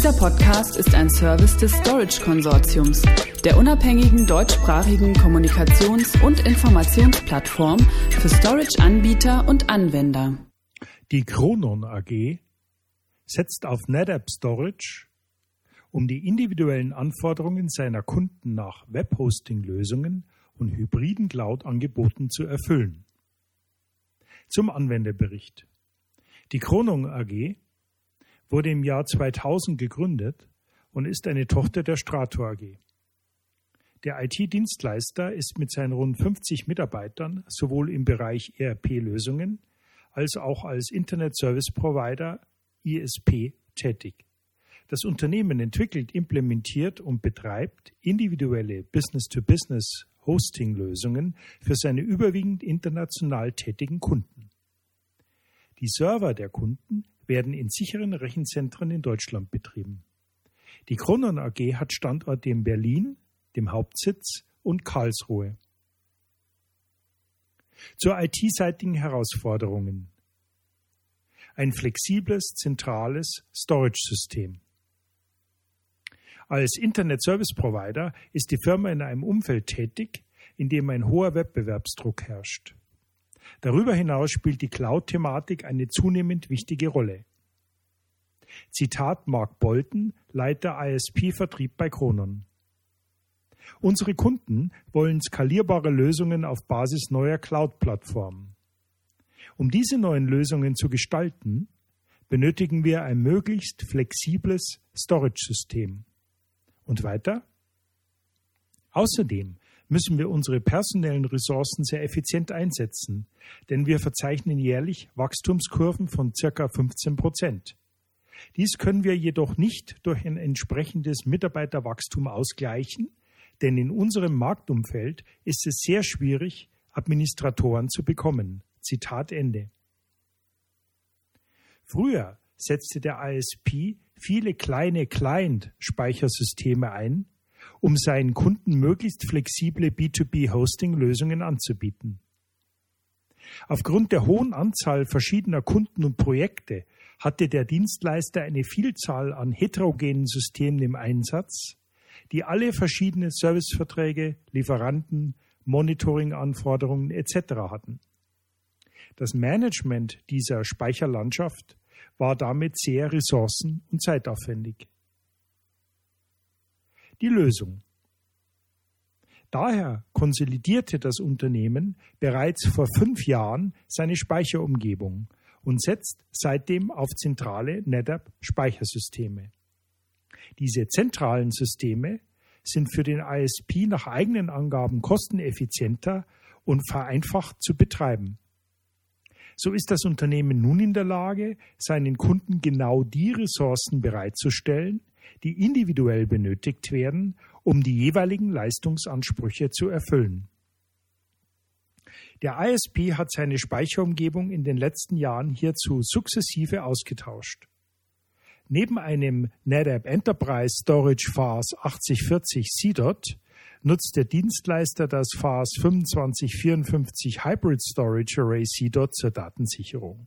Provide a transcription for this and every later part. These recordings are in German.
Dieser Podcast ist ein Service des Storage Konsortiums, der unabhängigen deutschsprachigen Kommunikations- und Informationsplattform für Storage-Anbieter und Anwender. Die Chronon AG setzt auf NetApp Storage, um die individuellen Anforderungen seiner Kunden nach Webhosting-Lösungen und hybriden Cloud-Angeboten zu erfüllen. Zum Anwenderbericht. Die Chronon AG wurde im Jahr 2000 gegründet und ist eine Tochter der Strato AG. Der IT-Dienstleister ist mit seinen rund 50 Mitarbeitern sowohl im Bereich ERP-Lösungen als auch als Internet Service Provider ISP tätig. Das Unternehmen entwickelt, implementiert und betreibt individuelle Business-to-Business Hosting-Lösungen für seine überwiegend international tätigen Kunden. Die Server der Kunden werden in sicheren Rechenzentren in Deutschland betrieben. Die Kronon AG hat Standorte in Berlin, dem Hauptsitz, und Karlsruhe. Zur IT-seitigen Herausforderungen. Ein flexibles, zentrales Storage-System. Als Internet Service Provider ist die Firma in einem Umfeld tätig, in dem ein hoher Wettbewerbsdruck herrscht. Darüber hinaus spielt die Cloud-Thematik eine zunehmend wichtige Rolle. Zitat Mark Bolton, Leiter ISP-Vertrieb bei Kronon. Unsere Kunden wollen skalierbare Lösungen auf Basis neuer Cloud-Plattformen. Um diese neuen Lösungen zu gestalten, benötigen wir ein möglichst flexibles Storage-System. Und weiter? Außerdem müssen wir unsere personellen Ressourcen sehr effizient einsetzen, denn wir verzeichnen jährlich Wachstumskurven von circa 15 Prozent. Dies können wir jedoch nicht durch ein entsprechendes Mitarbeiterwachstum ausgleichen, denn in unserem Marktumfeld ist es sehr schwierig, Administratoren zu bekommen. Zitat Ende. Früher setzte der ISP viele kleine Client-Speichersysteme ein, um seinen Kunden möglichst flexible B2B-Hosting-Lösungen anzubieten. Aufgrund der hohen Anzahl verschiedener Kunden und Projekte hatte der Dienstleister eine Vielzahl an heterogenen Systemen im Einsatz, die alle verschiedene Serviceverträge, Lieferanten, Monitoring-Anforderungen etc. hatten. Das Management dieser Speicherlandschaft war damit sehr ressourcen- und zeitaufwendig. Die Lösung. Daher konsolidierte das Unternehmen bereits vor fünf Jahren seine Speicherumgebung und setzt seitdem auf zentrale NetApp-Speichersysteme. Diese zentralen Systeme sind für den ISP nach eigenen Angaben kosteneffizienter und vereinfacht zu betreiben. So ist das Unternehmen nun in der Lage, seinen Kunden genau die Ressourcen bereitzustellen, die individuell benötigt werden, um die jeweiligen Leistungsansprüche zu erfüllen. Der ISP hat seine Speicherumgebung in den letzten Jahren hierzu sukzessive ausgetauscht. Neben einem NetApp Enterprise Storage FAS 8040 CDOT nutzt der Dienstleister das FAS 2554 Hybrid Storage Array CDOT zur Datensicherung.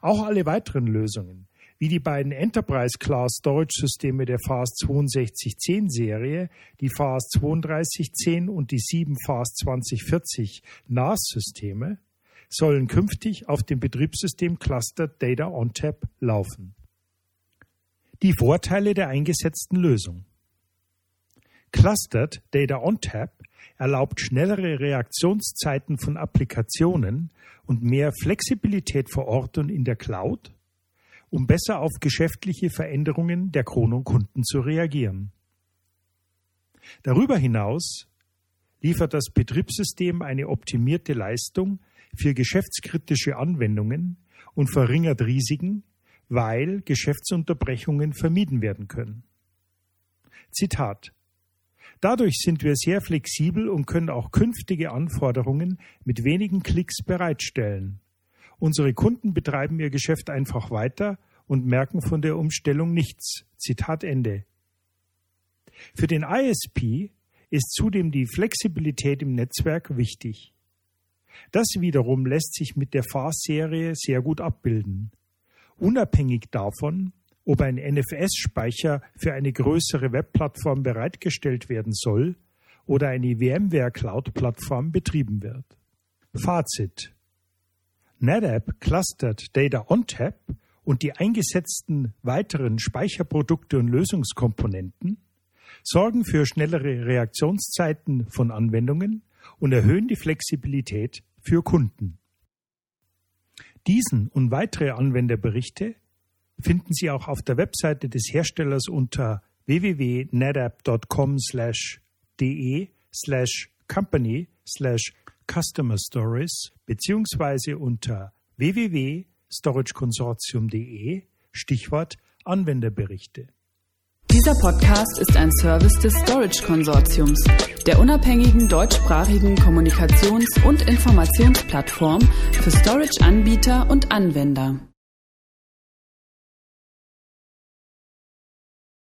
Auch alle weiteren Lösungen, wie die beiden Enterprise-Class Storage-Systeme der FAS 6210 Serie, die FAS 3210 und die 7 FAS 2040 NAS-Systeme, sollen künftig auf dem Betriebssystem Clustered Data ONTAP laufen. Die Vorteile der eingesetzten Lösung. Clustered Data ONTAP erlaubt schnellere Reaktionszeiten von Applikationen und mehr Flexibilität vor Ort und in der Cloud um besser auf geschäftliche Veränderungen der Kronon-Kunden zu reagieren. Darüber hinaus liefert das Betriebssystem eine optimierte Leistung für geschäftskritische Anwendungen und verringert Risiken, weil Geschäftsunterbrechungen vermieden werden können. Zitat Dadurch sind wir sehr flexibel und können auch künftige Anforderungen mit wenigen Klicks bereitstellen. Unsere Kunden betreiben ihr Geschäft einfach weiter und merken von der Umstellung nichts. Zitat Ende. Für den ISP ist zudem die Flexibilität im Netzwerk wichtig. Das wiederum lässt sich mit der FAS-Serie sehr gut abbilden. Unabhängig davon, ob ein NFS-Speicher für eine größere Webplattform bereitgestellt werden soll oder eine VMware Cloud-Plattform betrieben wird. Fazit. NetApp clustert Data ONTAP und die eingesetzten weiteren Speicherprodukte und Lösungskomponenten sorgen für schnellere Reaktionszeiten von Anwendungen und erhöhen die Flexibilität für Kunden. Diesen und weitere Anwenderberichte finden Sie auch auf der Webseite des Herstellers unter www.netapp.com/de slash company slash customer stories beziehungsweise unter www.storageconsortium.de Stichwort Anwenderberichte. Dieser Podcast ist ein Service des Storage Konsortiums, der unabhängigen deutschsprachigen Kommunikations- und Informationsplattform für Storage-Anbieter und Anwender.